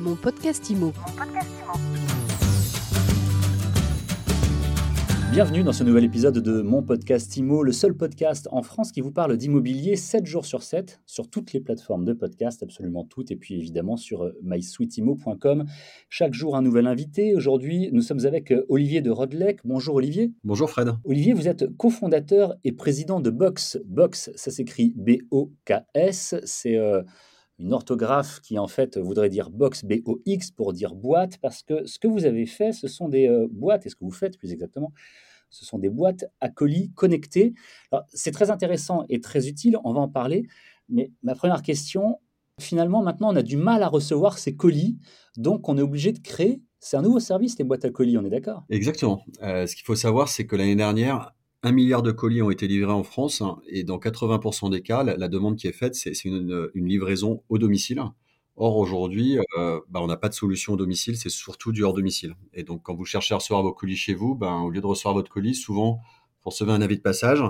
Mon podcast IMO. Bienvenue dans ce nouvel épisode de Mon podcast IMO, le seul podcast en France qui vous parle d'immobilier 7 jours sur 7 sur toutes les plateformes de podcast, absolument toutes, et puis évidemment sur euh, mysweetimo.com. Chaque jour un nouvel invité. Aujourd'hui, nous sommes avec euh, Olivier de Rodelec. Bonjour Olivier. Bonjour Fred. Olivier, vous êtes cofondateur et président de Box. Box, ça s'écrit B-O-K-S. C'est euh, une orthographe qui en fait voudrait dire box, B-O-X, pour dire boîte, parce que ce que vous avez fait, ce sont des euh, boîtes, et ce que vous faites plus exactement, ce sont des boîtes à colis connectées. C'est très intéressant et très utile, on va en parler, mais ma première question, finalement, maintenant, on a du mal à recevoir ces colis, donc on est obligé de créer. C'est un nouveau service, les boîtes à colis, on est d'accord? Exactement. Euh, ce qu'il faut savoir, c'est que l'année dernière, un milliard de colis ont été livrés en France hein, et dans 80% des cas, la, demande qui est faite, c'est une, livraison au domicile. Or, aujourd'hui, euh, bah, on n'a pas de solution au domicile, c'est surtout du hors domicile. Et donc, quand vous cherchez à recevoir vos colis chez vous, ben, au lieu de recevoir votre colis, souvent, vous recevez un avis de passage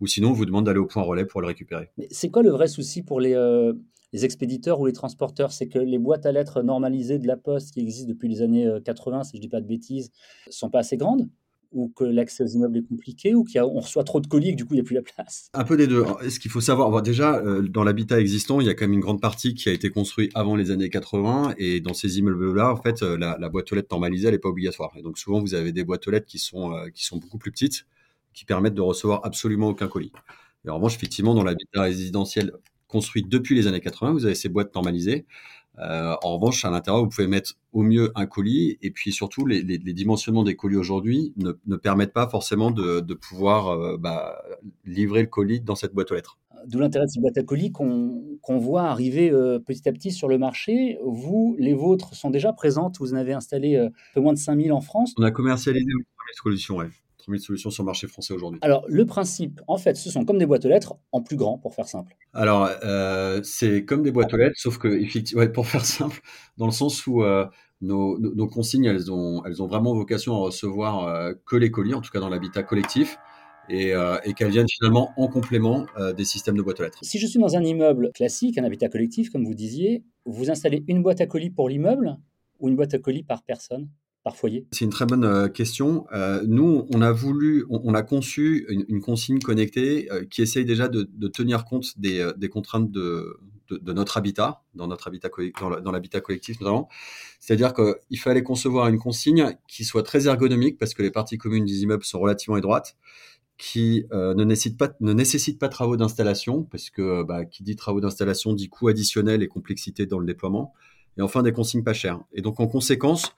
ou sinon, on vous demande d'aller au point relais pour le récupérer. C'est quoi le vrai souci pour les, euh, les expéditeurs ou les transporteurs? C'est que les boîtes à lettres normalisées de la Poste qui existent depuis les années 80, euh, si je ne dis pas de bêtises, sont pas assez grandes ou que l'accès aux immeubles est compliqué, ou qu'on reçoit trop de colis et que du coup il n'y a plus la place Un peu des deux. Ce qu'il faut savoir, déjà, euh, dans l'habitat existant, il y a quand même une grande partie qui a été construite avant les années 80, et dans ces immeubles-là, en fait, euh, la, boîte aux lettres normalisée, elle n'est pas obligatoire. Et donc souvent, vous avez des boîtes aux lettres qui sont, euh, qui sont beaucoup plus petites, qui permettent de recevoir absolument aucun colis. Et en revanche, effectivement, dans l'habitat résidentiel construit depuis les années 80, vous avez ces boîtes normalisées. Euh, en revanche, à l'intérieur, vous pouvez mettre au mieux un colis, et puis surtout, les, dimensionnements des colis aujourd'hui ne, permettent pas forcément de, pouvoir euh, bah, livrer le colis dans cette boîte aux lettres. D'où l'intérêt de ces boîtes à colis qu'on voit arriver euh, petit à petit sur le marché. Vous, les vôtres sont déjà présentes, vous en avez installé un peu moins de 5000 en France. On a commercialisé une solution, ouais. 3000 solutions sur le marché français aujourd'hui. Alors, le principe, en fait, ce sont comme des boîtes aux lettres en plus grand, pour faire simple. Alors, euh, c'est comme des boîtes aux lettres, sauf que, effectivement, pour faire simple, dans le sens où euh, nos, nos, consignes, elles ont, elles ont vraiment vocation à recevoir euh, que les colis, en tout cas dans l'habitat collectif. Et, et qu'elles viennent finalement en complément des systèmes de boîtes aux lettres. Si je suis dans un immeuble classique, un habitat collectif, comme vous disiez, vous installez une boîte à colis pour l'immeuble ou une boîte à colis par personne? C'est une très bonne euh, question. Euh, nous, on a voulu, on, a conçu une, consigne connectée euh, qui essaye déjà de, tenir compte des, contraintes de, notre habitat, dans notre habitat l'habitat collectif notamment. C'est-à-dire qu'il fallait concevoir une consigne qui soit très ergonomique parce que les parties communes des immeubles sont relativement étroites qui ne, nécessite pas, travaux d'installation, parce que bah, qui dit travaux d'installation dit coût additionnel et complexité dans le déploiement, et enfin des consignes pas chères. Et donc en conséquence,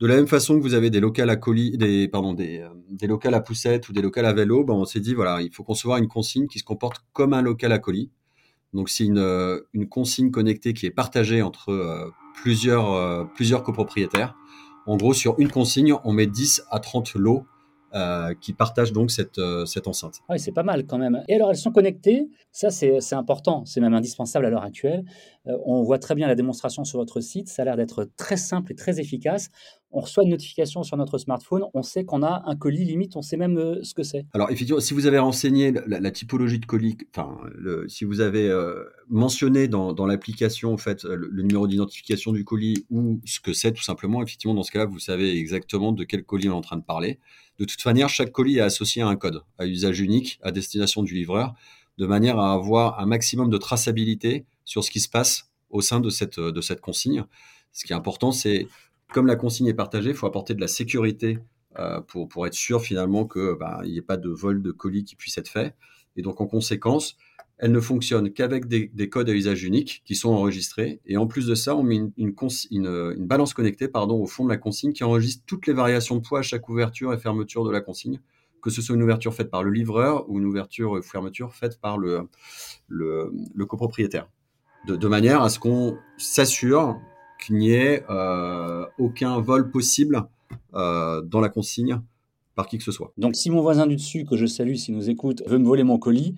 de la même façon que vous avez des locales à colis, des, pardon, des, euh, des à poussettes ou des locales à vélo, ben on s'est dit, voilà, il faut concevoir une consigne qui se comporte comme un local à colis. Donc, c'est une, euh, consigne connectée qui est partagée entre euh, plusieurs, plusieurs copropriétaires. En gros, sur une consigne, on met 10 à 30 lots qui partagent donc cette, cette enceinte. Oui, c'est pas mal quand même. Et alors, elles sont connectées, ça c'est important, c'est même indispensable à l'heure actuelle. Euh, on voit très bien la démonstration sur votre site, ça a l'air d'être très simple et très efficace. On reçoit une notification sur notre smartphone, on sait qu'on a un colis limite, on sait même ce que c'est. Alors, effectivement, si vous avez renseigné la, typologie de colis, enfin, si vous avez mentionné dans, dans l'application en fait, le, le numéro d'identification du colis ou ce que c'est tout simplement, effectivement, dans ce cas-là, vous savez exactement de quel colis on est en train de parler. De toute manière, chaque colis est associé à un code, à usage unique, à destination du livreur, de manière à avoir un maximum de traçabilité sur ce qui se passe au sein de cette, cette consigne. Ce qui est important, c'est, comme la consigne est partagée, il faut apporter de la sécurité euh, pour, être sûr finalement qu'il bah, n'y ait pas de vol de colis qui puisse être fait. Et donc, en conséquence, elle ne fonctionne qu'avec des, codes à usage unique qui sont enregistrés. Et en plus de ça, on met une, balance connectée au fond de la consigne qui enregistre toutes les variations de poids à chaque ouverture et fermeture de la consigne, que ce soit une ouverture faite par le livreur ou une ouverture ou fermeture faite par le, copropriétaire. De, manière à ce qu'on s'assure qu'il n'y ait euh, aucun vol possible euh, dans la consigne par qui que ce soit. Donc si mon voisin du dessus, que je salue s'il nous écoute, veut me voler mon colis,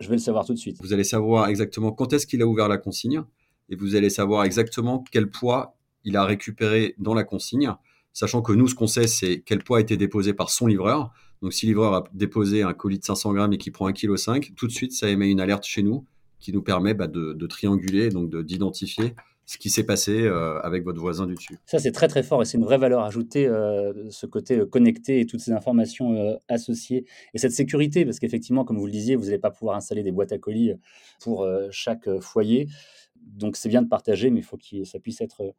je vais le savoir tout de suite. Vous allez savoir exactement quand est-ce qu'il a ouvert la consigne et vous allez savoir exactement quel poids il a récupéré dans la consigne, sachant que nous, ce qu'on sait, c'est quel poids a été déposé par son livreur. Donc, si le livreur a déposé un colis de 500 grammes et qui prend 1,5 kg, tout de suite, ça émet une alerte chez nous qui nous permet bah, de, trianguler, donc d'identifier ce qui s'est passé avec votre voisin du dessus. Ça, c'est très très fort et c'est une vraie valeur ajoutée, ce côté connecté et toutes ces informations associées. Et cette sécurité, parce qu'effectivement, comme vous le disiez, vous n'allez pas pouvoir installer des boîtes à colis pour chaque foyer. Donc c'est bien de partager, mais il faut que ça puisse être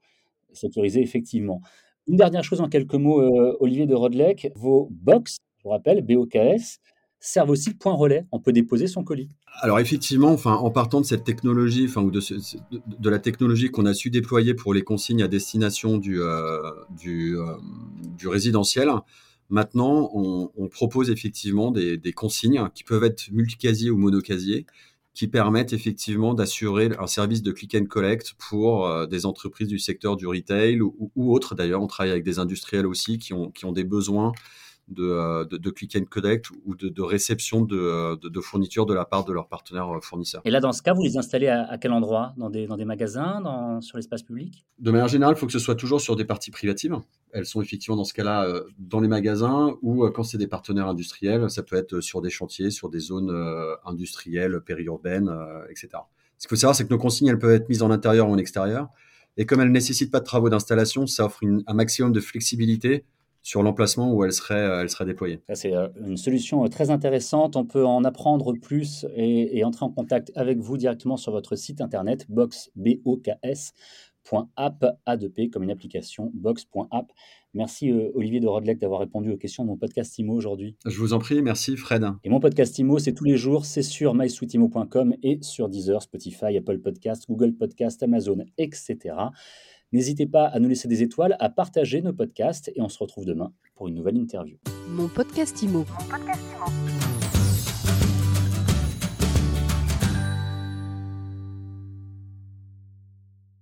sécurisé effectivement. Une dernière chose en quelques mots, Olivier de Rodelec, vos box, je vous rappelle, BOKS, servent aussi de point relais. On peut déposer son colis. Alors effectivement, en partant de cette technologie, de, la technologie qu'on a su déployer pour les consignes à destination du, euh, euh, résidentiel, maintenant on, on propose effectivement des, des, consignes qui peuvent être multicasiers ou monocasiers, qui permettent effectivement d'assurer un service de click and collect pour euh, des entreprises du secteur du retail ou, ou autres. D'ailleurs, on travaille avec des industriels aussi qui ont, qui ont des besoins euh, de, de, click and collect ou de, réception euh, de, fournitures de la part de leurs partenaires euh, fournisseurs. Et là, dans ce cas, vous les installez à, quel endroit? Dans des, dans des magasins, dans, sur l'espace public? De manière générale, il faut que ce soit toujours sur des parties privatives. Elles sont effectivement dans ce cas-là dans les magasins ou quand c'est des partenaires industriels, ça peut être sur des chantiers, sur des zones industrielles, périurbaines, etc. Ce qu'il faut savoir, c'est que nos consignes, elles peuvent être mises en intérieur ou en extérieur. Et comme elles ne nécessitent pas de travaux d'installation, ça offre un maximum de flexibilité sur l'emplacement où elle serait, euh, elle serait déployée. C'est euh, une solution euh, très intéressante. On peut en apprendre plus et, entrer en contact avec vous directement sur votre site internet box.app, A2P, comme une application, box.app. Merci Olivier de Rodlec d'avoir répondu aux questions de mon podcast IMO aujourd'hui. Je vous en prie, merci Fred. Et mon podcast IMO, c'est tous les jours, c'est sur mysweetimo.com et sur Deezer, Spotify, Apple Podcast, Google Podcast, Amazon, etc. N'hésitez pas à nous laisser des étoiles, à partager nos podcasts et on se retrouve demain pour une nouvelle interview. Mon podcast Mon podcast IMO.